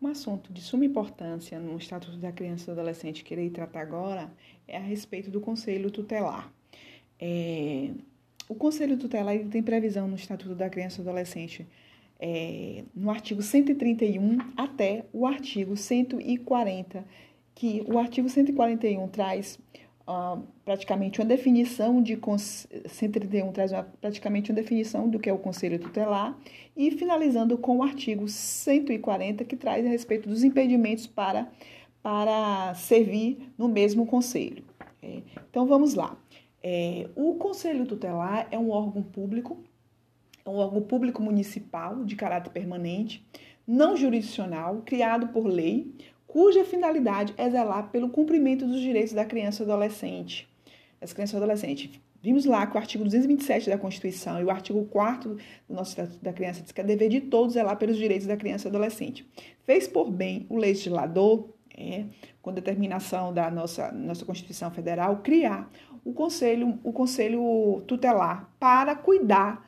Um assunto de suma importância no Estatuto da Criança e do Adolescente que irei tratar agora é a respeito do Conselho Tutelar. É, o Conselho Tutelar tem previsão no Estatuto da Criança e do Adolescente é, no artigo 131 até o artigo 140, que o artigo 141 traz uh, praticamente uma definição de 131 traz uma, praticamente uma definição do que é o conselho tutelar e finalizando com o artigo 140 que traz a respeito dos impedimentos para para servir no mesmo conselho. É, então vamos lá. É, o conselho tutelar é um órgão público, é um órgão público municipal de caráter permanente, não jurisdicional, criado por lei, cuja finalidade é zelar pelo cumprimento dos direitos da criança e adolescente. Das crianças e adolescentes. Vimos lá que o artigo 227 da Constituição e o artigo 4 do nosso Estatuto da Criança diz que é dever de todos zelar pelos direitos da criança e adolescente. Fez por bem o legislador, é, com determinação da nossa, nossa Constituição Federal, criar o conselho, o conselho tutelar para cuidar,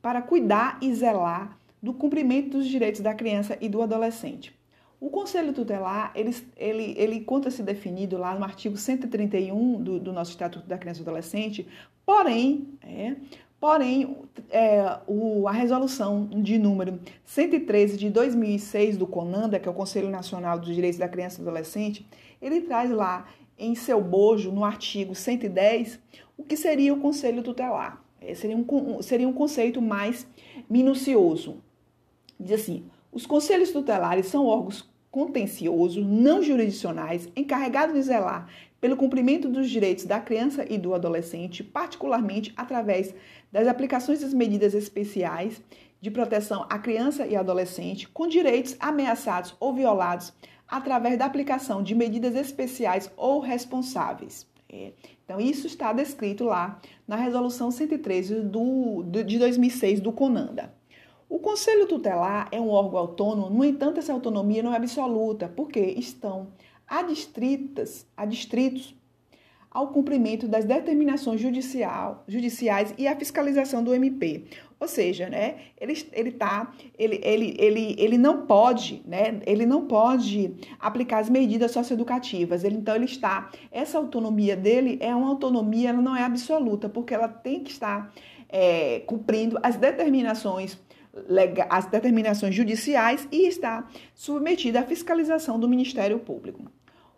para cuidar e zelar do cumprimento dos direitos da criança e do adolescente. O Conselho Tutelar, ele, ele, ele encontra-se definido lá no artigo 131 do, do nosso Estatuto da Criança e do Adolescente, porém, é, porém é, o, a resolução de número 113 de 2006 do CONANDA, que é o Conselho Nacional dos Direitos da Criança e do Adolescente, ele traz lá em seu bojo, no artigo 110, o que seria o Conselho Tutelar. É, seria, um, seria um conceito mais minucioso. Diz assim, os conselhos tutelares são órgãos contenciosos, não jurisdicionais, encarregados de zelar pelo cumprimento dos direitos da criança e do adolescente, particularmente através das aplicações das medidas especiais de proteção à criança e adolescente com direitos ameaçados ou violados através da aplicação de medidas especiais ou responsáveis. É. Então, isso está descrito lá na Resolução 113 do, de 2006 do CONANDA. O Conselho Tutelar é um órgão autônomo, no entanto, essa autonomia não é absoluta, porque estão adstritas, adstritos ao cumprimento das determinações judicial, judiciais e à fiscalização do MP. Ou seja, né, ele, ele, tá, ele, ele, ele, ele não pode, né, ele não pode aplicar as medidas socioeducativas. Ele, então, ele está, essa autonomia dele é uma autonomia, ela não é absoluta, porque ela tem que estar é, cumprindo as determinações as determinações judiciais e está submetida à fiscalização do Ministério Público.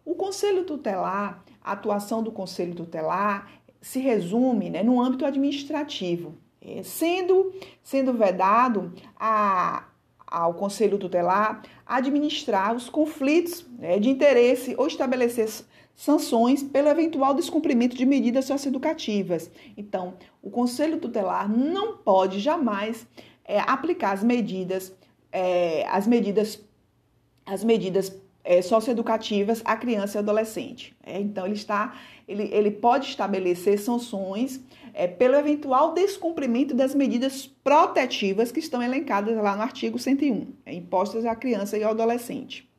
O Conselho Tutelar, a atuação do Conselho Tutelar se resume né, no âmbito administrativo, é, sendo, sendo vedado a, ao Conselho Tutelar administrar os conflitos né, de interesse ou estabelecer sanções pelo eventual descumprimento de medidas socioeducativas. Então, o Conselho Tutelar não pode jamais é, aplicar as medidas, é, as medidas, as medidas é, socioeducativas à criança e adolescente. É, então, ele, está, ele, ele pode estabelecer sanções é, pelo eventual descumprimento das medidas protetivas que estão elencadas lá no artigo 101, é, impostas à criança e ao adolescente.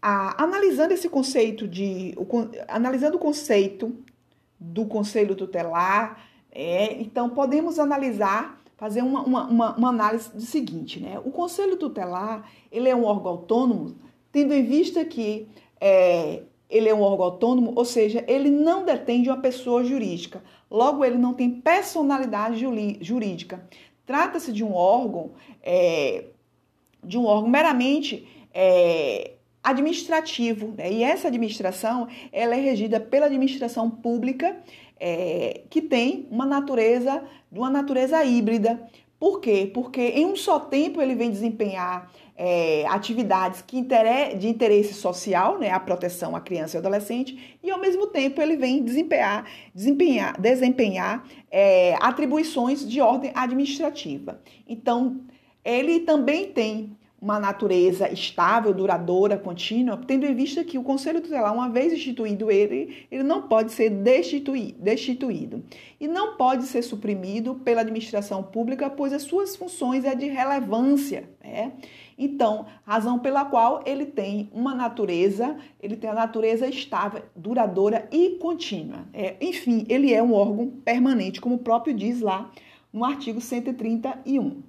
Analisando esse conceito de. O, analisando o conceito do conselho tutelar, é, então podemos analisar fazer uma, uma, uma, uma análise do seguinte, né? O Conselho Tutelar, ele é um órgão autônomo, tendo em vista que é, ele é um órgão autônomo, ou seja, ele não detém de uma pessoa jurídica. Logo, ele não tem personalidade jurídica. Trata-se de um órgão, é, de um órgão meramente é, administrativo, né? e essa administração ela é regida pela administração pública é, que tem uma natureza, uma natureza híbrida. Por quê? Porque em um só tempo ele vem desempenhar é, atividades que de interesse social, né, a proteção à criança e adolescente, e ao mesmo tempo ele vem desempenhar, desempenhar, desempenhar é, atribuições de ordem administrativa. Então, ele também tem uma natureza estável, duradoura, contínua, tendo em vista que o Conselho Tutelar, uma vez instituído ele, ele não pode ser destituído, destituído e não pode ser suprimido pela administração pública, pois as suas funções é de relevância, né? Então, razão pela qual ele tem uma natureza, ele tem a natureza estável, duradoura e contínua. É, enfim, ele é um órgão permanente, como o próprio diz lá no artigo 131.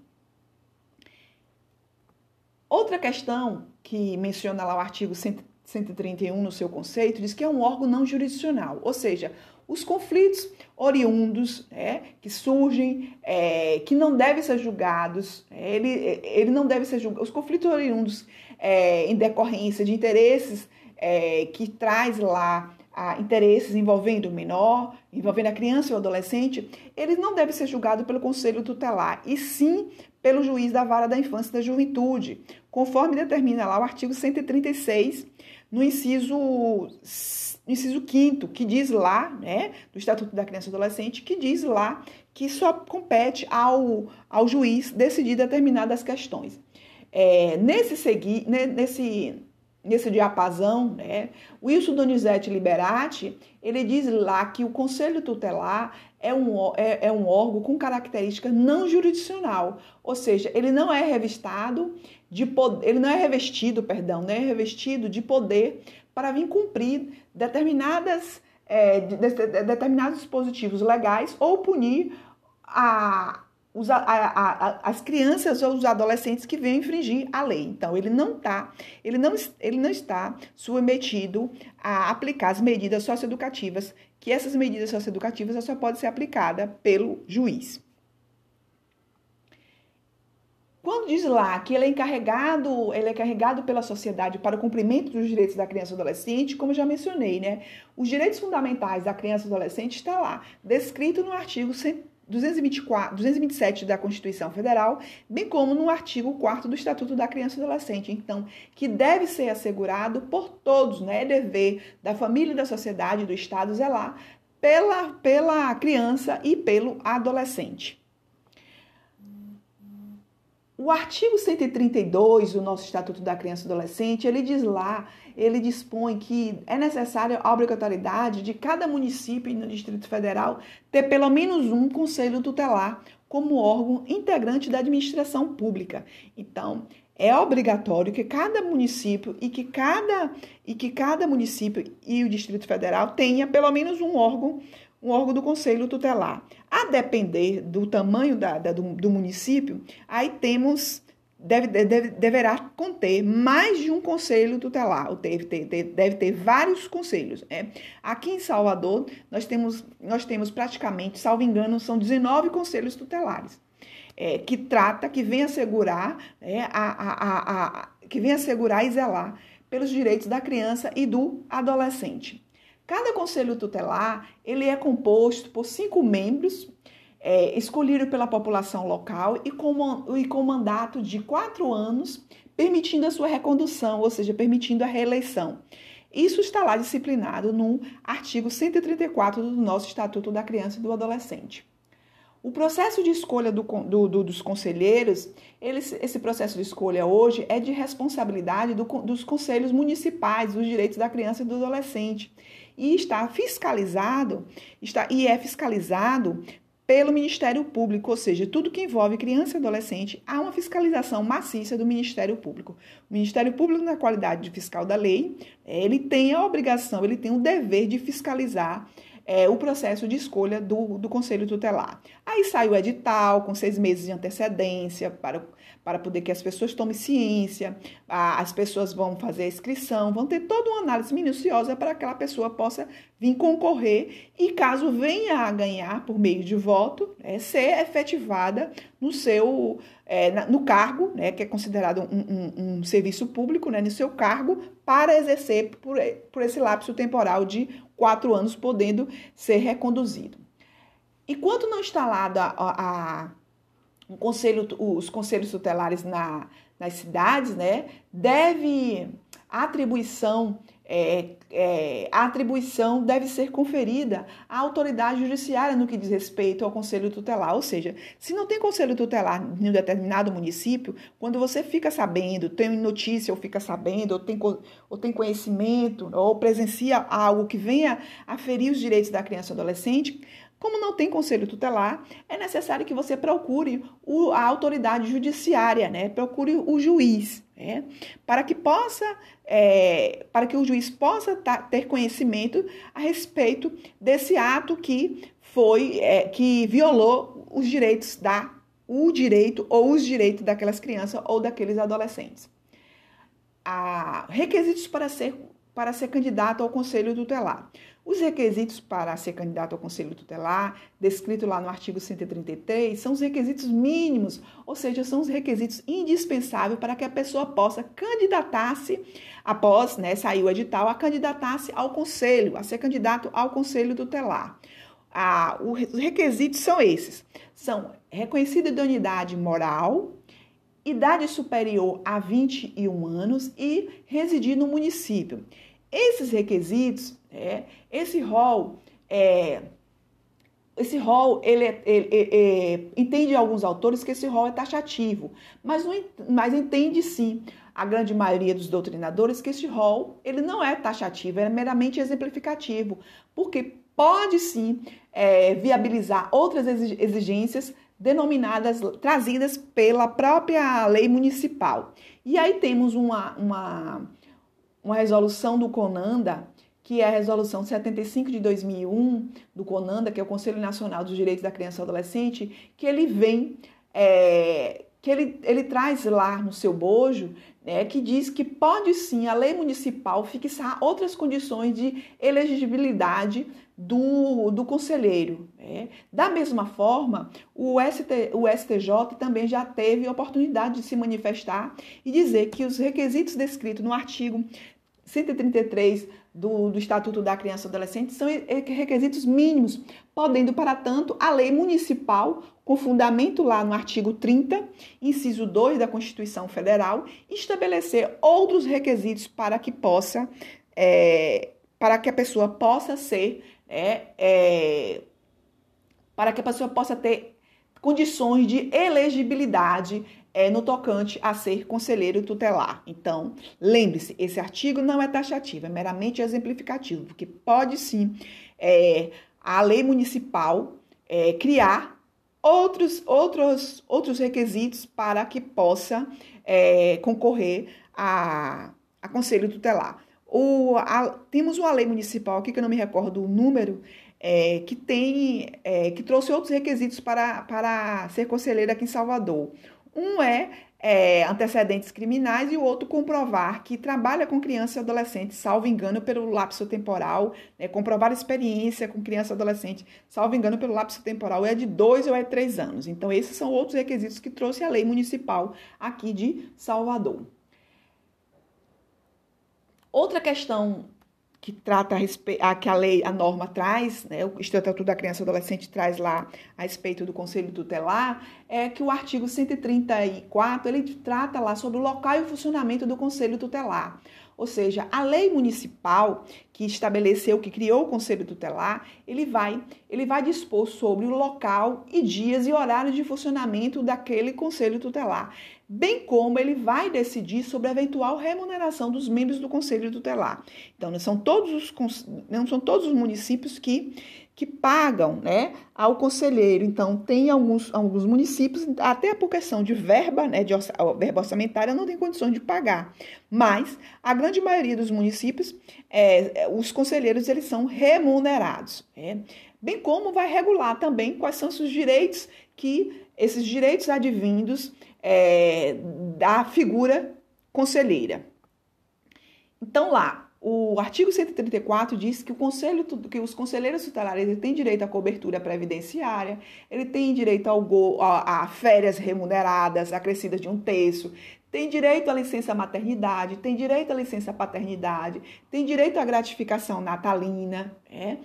Outra questão que menciona lá o artigo 131 no seu conceito diz que é um órgão não jurisdicional, ou seja, os conflitos oriundos é, que surgem, é, que não devem ser julgados, é, ele, ele não deve ser julgado, os conflitos oriundos é, em decorrência de interesses é, que traz lá a, interesses envolvendo o menor, envolvendo a criança ou o adolescente, eles não devem ser julgados pelo conselho tutelar, e sim pelo juiz da vara da infância e da juventude, conforme determina lá o artigo 136, no inciso inciso 5 que diz lá, né, do Estatuto da Criança e Adolescente, que diz lá que só compete ao, ao juiz decidir determinadas questões. É, nesse, segui, nesse, nesse diapasão, né, Wilson Donizete Liberati, ele diz lá que o Conselho Tutelar é um, é, é um órgão com característica não jurisdicional, ou seja, ele não é revistado de ele não é revestido, perdão, não é revestido de poder para vir cumprir determinadas, é, de, de, de, determinados dispositivos legais ou punir a, os, a, a, as crianças ou os adolescentes que vêm infringir a lei. Então, ele não tá, ele não, ele não está submetido a aplicar as medidas socioeducativas, que essas medidas socioeducativas só podem ser aplicadas pelo juiz. Quando diz lá que ele é encarregado, ele é encarregado pela sociedade para o cumprimento dos direitos da criança e adolescente, como já mencionei, né? Os direitos fundamentais da criança e adolescente está lá, descrito no artigo 224, 227 da Constituição Federal, bem como no artigo 4 do Estatuto da Criança e Adolescente. Então, que deve ser assegurado por todos, né? É dever da família, da sociedade, do Estado zelar pela, pela criança e pelo adolescente. O artigo 132 do nosso Estatuto da Criança e Adolescente, ele diz lá, ele dispõe que é necessária a obrigatoriedade de cada município no Distrito Federal ter pelo menos um conselho tutelar como órgão integrante da administração pública. Então, é obrigatório que cada município e que cada e que cada município e o Distrito Federal tenha pelo menos um órgão um órgão do conselho tutelar. A depender do tamanho da, da do, do, município, aí temos, deve, deve, deverá conter mais de um conselho tutelar, ou deve ter, deve ter vários conselhos. Né? Aqui em Salvador, nós temos, nós temos praticamente, salvo engano, são 19 conselhos tutelares. É, que trata, que vem assegurar, é, a, a, a, a, que vem assegurar e zelar pelos direitos da criança e do adolescente. Cada conselho tutelar ele é composto por cinco membros é, escolhidos pela população local e com, e com mandato de quatro anos, permitindo a sua recondução, ou seja, permitindo a reeleição. Isso está lá disciplinado no artigo 134 do nosso Estatuto da Criança e do Adolescente. O processo de escolha do, do, do, dos conselheiros, esse processo de escolha hoje é de responsabilidade dos conselhos municipais dos direitos da criança e do adolescente e está fiscalizado, está e é fiscalizado pelo Ministério Público, ou seja, tudo que envolve criança e adolescente, há uma fiscalização maciça do Ministério Público. O Ministério Público, na qualidade de fiscal da lei, ele tem a obrigação, ele tem o dever de fiscalizar é, o processo de escolha do, do Conselho Tutelar. Aí sai o edital com seis meses de antecedência para, para poder que as pessoas tomem ciência, as pessoas vão fazer a inscrição, vão ter toda uma análise minuciosa para que aquela pessoa possa vir concorrer e, caso venha a ganhar por meio de voto, é, ser efetivada no seu é, no cargo, né, que é considerado um, um, um, serviço público, né, no seu cargo, para exercer por, por esse lapso temporal de quatro anos, podendo ser reconduzido. Enquanto não instalado a, a, a um conselho, os conselhos tutelares na, nas cidades, né, deve a atribuição é, é, a atribuição deve ser conferida à autoridade judiciária no que diz respeito ao conselho tutelar. Ou seja, se não tem conselho tutelar em um determinado município, quando você fica sabendo, tem notícia ou fica sabendo, ou tem, ou tem conhecimento, ou presencia algo que venha a ferir os direitos da criança e adolescente, como não tem conselho tutelar, é necessário que você procure o, a autoridade judiciária, né? Procure o juiz, né? Para que possa, é, para que o juiz possa ter conhecimento a respeito desse ato que foi, é, que violou os direitos da, o direito ou os direitos daquelas crianças ou daqueles adolescentes. a requisitos para ser, para ser candidato ao Conselho Tutelar. Os requisitos para ser candidato ao Conselho Tutelar, descrito lá no artigo 133, são os requisitos mínimos, ou seja, são os requisitos indispensáveis para que a pessoa possa candidatar-se, após né, sair o edital, a candidatar-se ao Conselho, a ser candidato ao Conselho Tutelar. Ah, os requisitos são esses: são reconhecida idoneidade moral, idade superior a 21 anos e residir no município. Esses requisitos, é, esse rol, é, esse rol, ele, é, ele, ele, é, entende alguns autores que esse rol é taxativo, mas, não, mas entende sim a grande maioria dos doutrinadores que esse rol ele não é taxativo, é meramente exemplificativo, porque pode sim é, viabilizar outras exigências denominadas, trazidas pela própria lei municipal. E aí temos uma, uma uma resolução do CONANDA, que é a resolução 75 de 2001 do CONANDA, que é o Conselho Nacional dos Direitos da Criança e Adolescente, que ele vem, é, que ele, ele traz lá no seu bojo, né, que diz que pode sim a lei municipal fixar outras condições de elegibilidade do, do conselheiro. Né? Da mesma forma, o, ST, o STJ também já teve a oportunidade de se manifestar e dizer que os requisitos descritos no artigo 133 do, do Estatuto da Criança e Adolescente são requisitos mínimos, podendo, para tanto, a lei municipal, com fundamento lá no artigo 30, inciso 2 da Constituição Federal, estabelecer outros requisitos para que possa, é, para que a pessoa possa ser, é, é, para que a pessoa possa ter condições de elegibilidade é, no tocante a ser conselheiro tutelar. Então, lembre-se, esse artigo não é taxativo, é meramente exemplificativo, porque pode sim é, a lei municipal é, criar outros, outros, outros requisitos para que possa é, concorrer a, a conselho tutelar. O, a, temos uma lei municipal aqui, que eu não me recordo o número, é, que tem é, que trouxe outros requisitos para, para ser conselheiro aqui em Salvador. Um é, é, antecedentes criminais e o outro comprovar que trabalha com criança e adolescente, salvo engano, pelo lapso temporal, né, comprovar experiência com criança e adolescente, salvo engano, pelo lapso temporal é de dois ou é três anos. Então, esses são outros requisitos que trouxe a lei municipal aqui de Salvador. Outra questão que trata a, respeito, que a lei, a norma traz, né, o Estatuto da Criança e Adolescente traz lá a respeito do Conselho Tutelar, é que o artigo 134, ele trata lá sobre o local e o funcionamento do Conselho Tutelar. Ou seja, a lei municipal que estabeleceu, que criou o Conselho Tutelar, ele vai, ele vai dispor sobre o local e dias e horários de funcionamento daquele Conselho Tutelar, bem como ele vai decidir sobre a eventual remuneração dos membros do Conselho Tutelar. Então, não são todos os, não são todos os municípios que que pagam né, ao conselheiro. Então, tem alguns, alguns municípios, até por questão de verba, né, de verba orçamentária, não tem condições de pagar. Mas a grande maioria dos municípios, é, os conselheiros, eles são remunerados. Né? Bem como vai regular também quais são os direitos que esses direitos advindos é, da figura conselheira. Então, lá, o artigo 134 diz que, o conselho, que os conselheiros tutelares têm direito à cobertura previdenciária, ele tem direito ao go, a, a férias remuneradas, acrescidas de um terço, tem direito à licença maternidade, tem direito à licença paternidade, tem direito à gratificação natalina, é?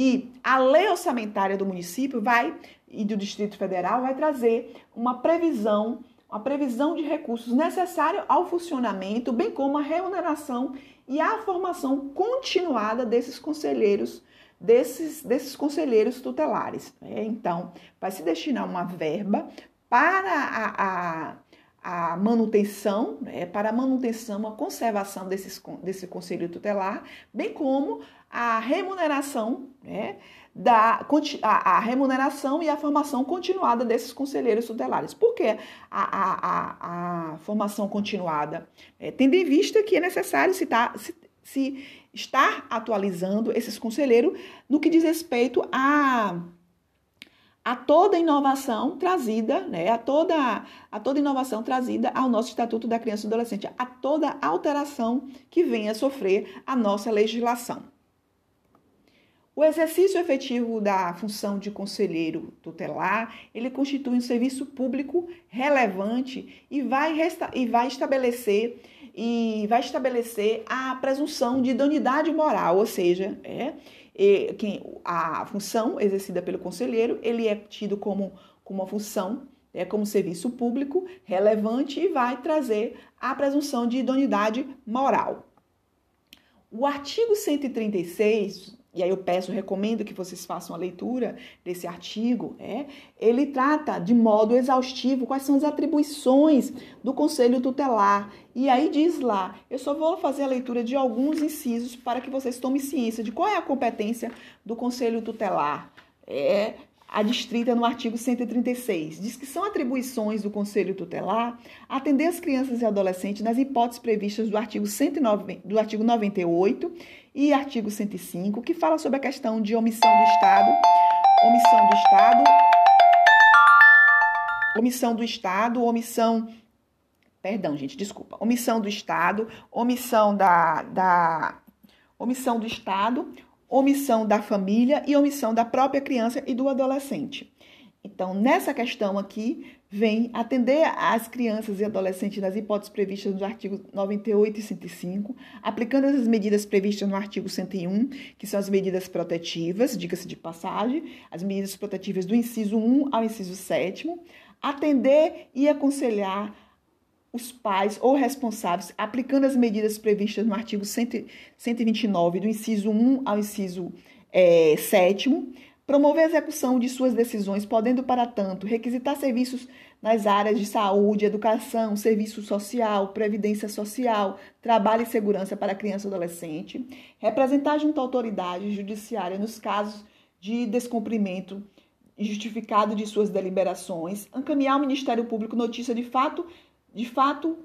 E a lei orçamentária do município vai e do Distrito Federal vai trazer uma previsão, uma previsão de recursos necessários ao funcionamento, bem como a remuneração e a formação continuada desses conselheiros, desses, desses conselheiros tutelares. Né? Então, vai se destinar uma verba para a, a, a manutenção, né? para a manutenção, a conservação desses, desse conselho tutelar, bem como a remuneração né? da a, a, remuneração e a formação continuada desses conselheiros tutelares. Por que a, a, a formação continuada? É, tendo em vista que é necessário se, tá, se, se estar atualizando esses conselheiros no que diz respeito a a toda inovação trazida, né, a toda, a toda inovação trazida ao nosso Estatuto da Criança e do Adolescente, a toda alteração que venha a sofrer a nossa legislação. O exercício efetivo da função de conselheiro tutelar, ele constitui um serviço público relevante e vai, resta e vai estabelecer e vai estabelecer a presunção de idoneidade moral, ou seja, é, quem, a função exercida pelo conselheiro, ele é tido como, como uma função, é, como serviço público relevante e vai trazer a presunção de idoneidade moral. O artigo 136 e aí eu peço, recomendo que vocês façam a leitura desse artigo, é, ele trata de modo exaustivo quais são as atribuições do Conselho Tutelar. E aí diz lá, eu só vou fazer a leitura de alguns incisos para que vocês tomem ciência de qual é a competência do Conselho Tutelar. É, a distrita no artigo 136. Diz que são atribuições do Conselho Tutelar atender as crianças e adolescentes nas hipóteses previstas do artigo, 109, do artigo 98 e artigo 105, que fala sobre a questão de omissão do Estado, omissão do Estado, omissão do Estado, omissão Perdão, gente, desculpa. Omissão do Estado, omissão da, da omissão do Estado, omissão da família e omissão da própria criança e do adolescente. Então, nessa questão aqui, vem atender às crianças e adolescentes nas hipóteses previstas no artigo 98 e 105, aplicando as medidas previstas no artigo 101, que são as medidas protetivas, diga-se de passagem, as medidas protetivas do inciso 1 ao inciso 7, atender e aconselhar os pais ou responsáveis, aplicando as medidas previstas no artigo 129, do inciso 1 ao inciso é, 7, promover a execução de suas decisões, podendo, para tanto, requisitar serviços nas áreas de saúde, educação, serviço social, previdência social, trabalho e segurança para criança e adolescente, representar junto à autoridade judiciária nos casos de descumprimento justificado de suas deliberações, encaminhar ao Ministério Público notícia de fato de fato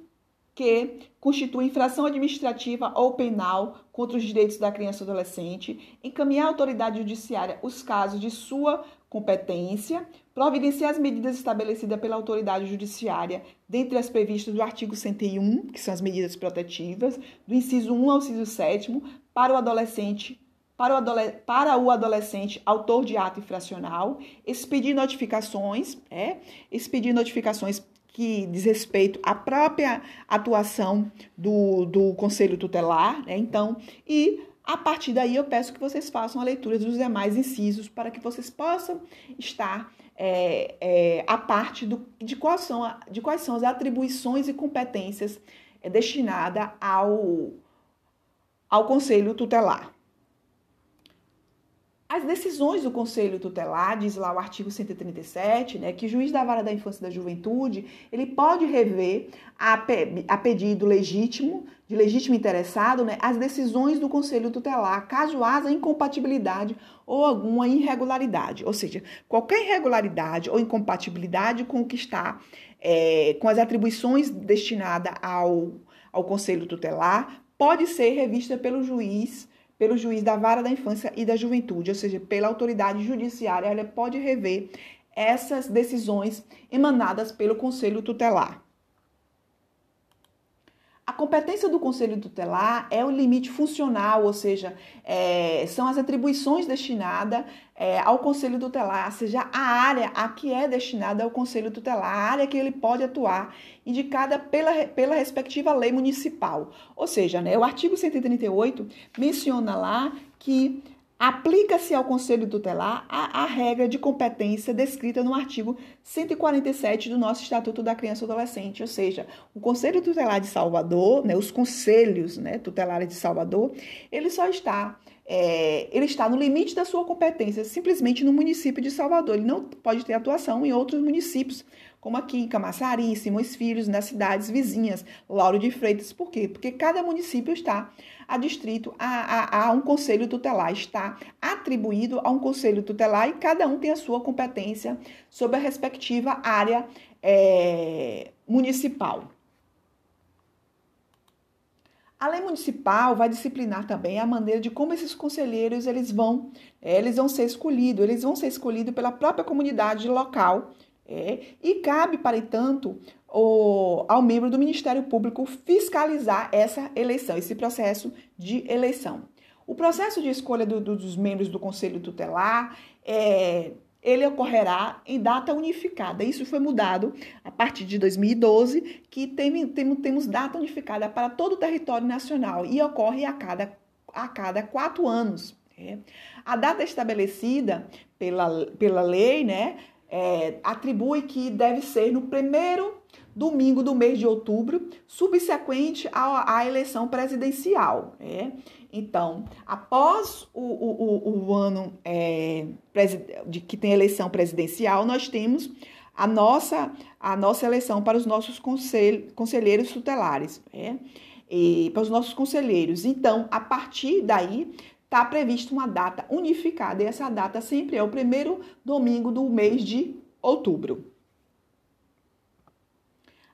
que constitui infração administrativa ou penal contra os direitos da criança e adolescente, encaminhar à autoridade judiciária os casos de sua competência, providenciar as medidas estabelecidas pela autoridade judiciária, dentre as previstas do artigo 101, que são as medidas protetivas, do inciso 1 ao inciso 7, para o adolescente para o, para o adolescente autor de ato infracional, expedir notificações, é, expedir notificações que diz respeito à própria atuação do, do Conselho Tutelar, né? Então, e a partir daí eu peço que vocês façam a leitura dos demais incisos para que vocês possam estar é, é, a parte do, de, quais são, de quais são as atribuições e competências é, destinadas ao, ao Conselho Tutelar. As decisões do Conselho Tutelar, diz lá o artigo 137, né, que o juiz da vara da infância e da juventude, ele pode rever a, pe a pedido legítimo, de legítimo interessado, né, as decisões do Conselho Tutelar, caso haja incompatibilidade ou alguma irregularidade. Ou seja, qualquer irregularidade ou incompatibilidade com o que está, é, com as atribuições destinadas ao, ao Conselho Tutelar, pode ser revista pelo juiz pelo juiz da vara da infância e da juventude, ou seja, pela autoridade judiciária, ela pode rever essas decisões emanadas pelo conselho tutelar. A competência do Conselho Tutelar é o limite funcional, ou seja, é, são as atribuições destinadas é, ao Conselho Tutelar, seja a área a que é destinada ao Conselho Tutelar, a área que ele pode atuar, indicada pela, pela respectiva lei municipal. Ou seja, né, o artigo 138 menciona lá que Aplica-se ao Conselho Tutelar a, a, regra de competência descrita no artigo 147 do nosso Estatuto da Criança e Adolescente, ou seja, o Conselho Tutelar de Salvador, né, os conselhos né, tutelares de Salvador, ele só está é, ele está no limite da sua competência, simplesmente no município de Salvador. Ele não pode ter atuação em outros municípios, como aqui em Camaçari, Simões Filhos, nas cidades vizinhas, Lauro de Freitas. Por quê? Porque cada município está a distrito, a, a, a, um conselho tutelar, está atribuído a um conselho tutelar e cada um tem a sua competência sobre a respectiva área é, municipal. A lei municipal vai disciplinar também a maneira de como esses conselheiros eles vão, é, eles vão ser escolhidos, eles vão ser escolhidos pela própria comunidade local é, e cabe, para tanto, o, ao membro do Ministério Público fiscalizar essa eleição, esse processo de eleição. O processo de escolha do, do, dos membros do Conselho Tutelar é, ele ocorrerá em data unificada. Isso foi mudado a partir de 2012, que tem, tem, temos data unificada para todo o território nacional e ocorre a cada, a cada quatro anos. Né? A data estabelecida pela, pela lei né, é, atribui que deve ser no primeiro domingo do mês de outubro, subsequente à, à eleição presidencial. Né? Então, após o, o, o ano é, de que tem eleição presidencial, nós temos a nossa, a nossa eleição para os nossos consel, conselheiros tutelares, né? e para os nossos conselheiros. Então, a partir daí, está prevista uma data unificada, e essa data sempre é o primeiro domingo do mês de outubro.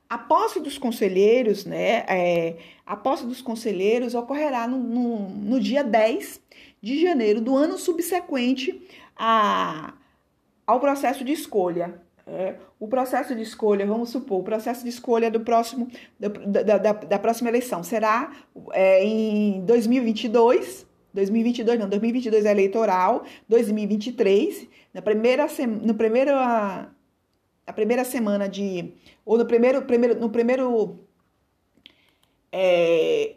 A posse dos conselheiros, né? É, a posse dos conselheiros ocorrerá no, no, no, dia 10 de janeiro do ano subsequente a, ao processo de escolha. É, o processo de escolha, vamos supor, o processo de escolha do próximo, da, da, da, da próxima eleição será é, em 2022, 2022 não, 2022 é eleitoral, 2023, na primeira, no primeiro, a primeira semana de ou no primeiro, primeiro no primeiro é,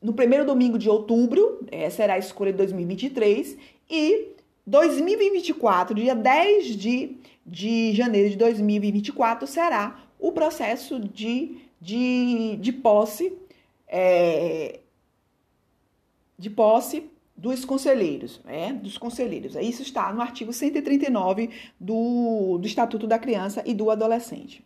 no primeiro domingo de outubro, é, será a escolha de 2023, e 2024, dia 10 de, de janeiro de 2024, será o processo de, de, de posse é, de posse dos conselheiros, né? Dos conselheiros. Isso está no artigo 139 do, do Estatuto da Criança e do Adolescente.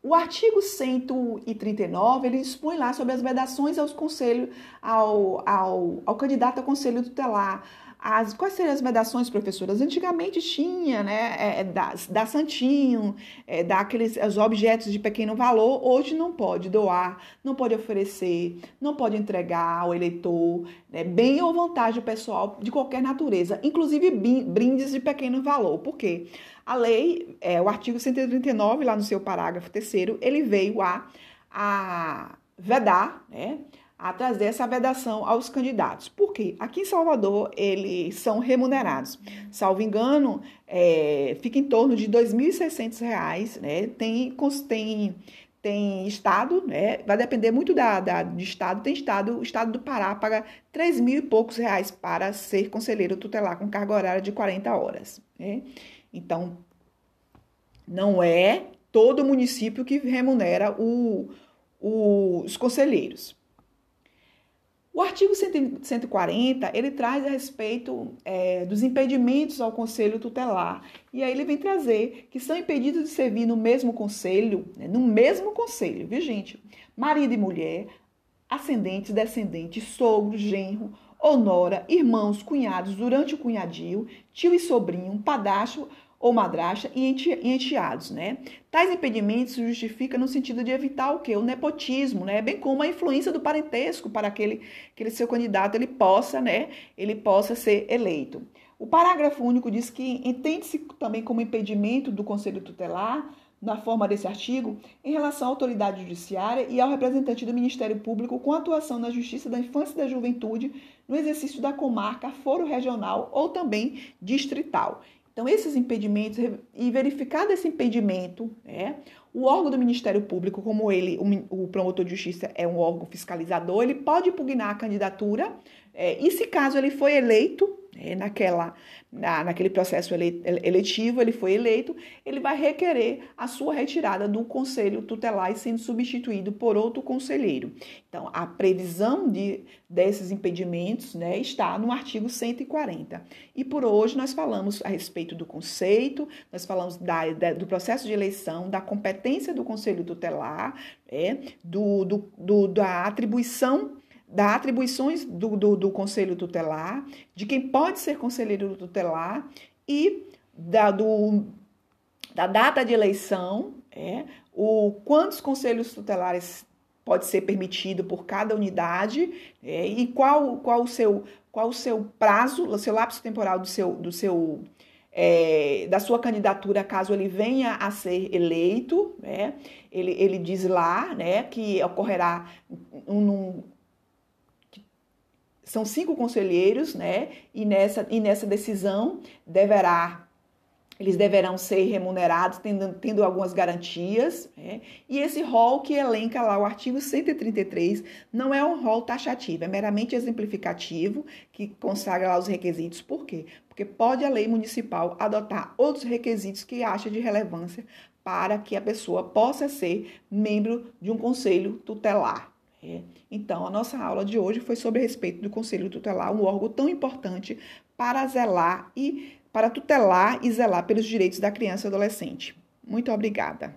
O artigo 139, ele dispõe lá sobre as vedações aos conselhos, ao, ao, ao candidato a conselho tutelar, as, quais seriam as vedações, professoras? Antigamente tinha, né, é, é da, da santinho, é, daqueles os objetos de pequeno valor, hoje não pode doar, não pode oferecer, não pode entregar ao eleitor, né, bem ou vantagem pessoal de qualquer natureza, inclusive brindes de pequeno valor. Por quê? A lei, é, o artigo 139, lá no seu parágrafo terceiro, ele veio a, a vedar, né, a trazer essa vedação aos candidatos. Por quê? Aqui em Salvador, eles são remunerados. Salvo engano, é, fica em torno de R$ 2.600, né? Tem, tem, tem estado, né? Vai depender muito da, da, de estado. Tem estado, o estado do Pará paga 3 mil e poucos reais para ser conselheiro tutelar com carga horária de 40 horas, né? Então, não é todo município que remunera o, o, os conselheiros. O artigo 140, ele traz a respeito é, dos impedimentos ao conselho tutelar. E aí ele vem trazer que são impedidos de servir no mesmo conselho, né, no mesmo conselho, viu gente? Marido e mulher, ascendentes, descendentes, sogro, genro, honora, irmãos, cunhados durante o cunhadio, tio e sobrinho, padrasto ou madrasta e enteados, né? Tais impedimentos se justificam no sentido de evitar o quê? O nepotismo, né? Bem como a influência do parentesco para aquele, aquele seu candidato ele possa, né? Ele possa ser eleito. O parágrafo único diz que entende-se também como impedimento do Conselho Tutelar, na forma desse artigo, em relação à autoridade judiciária e ao representante do Ministério Público com atuação na Justiça da Infância e da Juventude no exercício da comarca, foro regional ou também distrital. Então, esses impedimentos, e verificado esse impedimento, né, o órgão do Ministério Público, como ele, o, o promotor de justiça é um órgão fiscalizador, ele pode impugnar a candidatura, é, e se caso ele foi eleito, naquela, na, naquele processo eletivo, ele foi eleito, ele vai requerer a sua retirada do conselho tutelar e sendo substituído por outro conselheiro. Então, a previsão de, desses impedimentos né, está no artigo 140. E por hoje nós falamos a respeito do conceito, nós falamos da, da, do processo de eleição, da competência do conselho tutelar, é, do, do, do da atribuição das atribuições do, do, do, conselho tutelar, de quem pode ser conselheiro tutelar e da, do, da data de eleição, é, o quantos conselhos tutelares pode ser permitido por cada unidade é, e qual, qual, o seu, qual o seu prazo, o seu lapso temporal do seu, do seu é, da sua candidatura caso ele venha a ser eleito, né? ele, ele diz lá né, que ocorrerá um, um são cinco conselheiros, né? E nessa, e nessa decisão deverá eles deverão ser remunerados, tendo, tendo algumas garantias. Né? E esse rol que elenca lá o artigo 133 não é um rol taxativo, é meramente exemplificativo, que consagra lá os requisitos. Por quê? Porque pode a lei municipal adotar outros requisitos que acha de relevância para que a pessoa possa ser membro de um conselho tutelar. É. Então, a nossa aula de hoje foi sobre respeito do Conselho Tutelar, um órgão tão importante para zelar e para tutelar e zelar pelos direitos da criança e adolescente. Muito obrigada.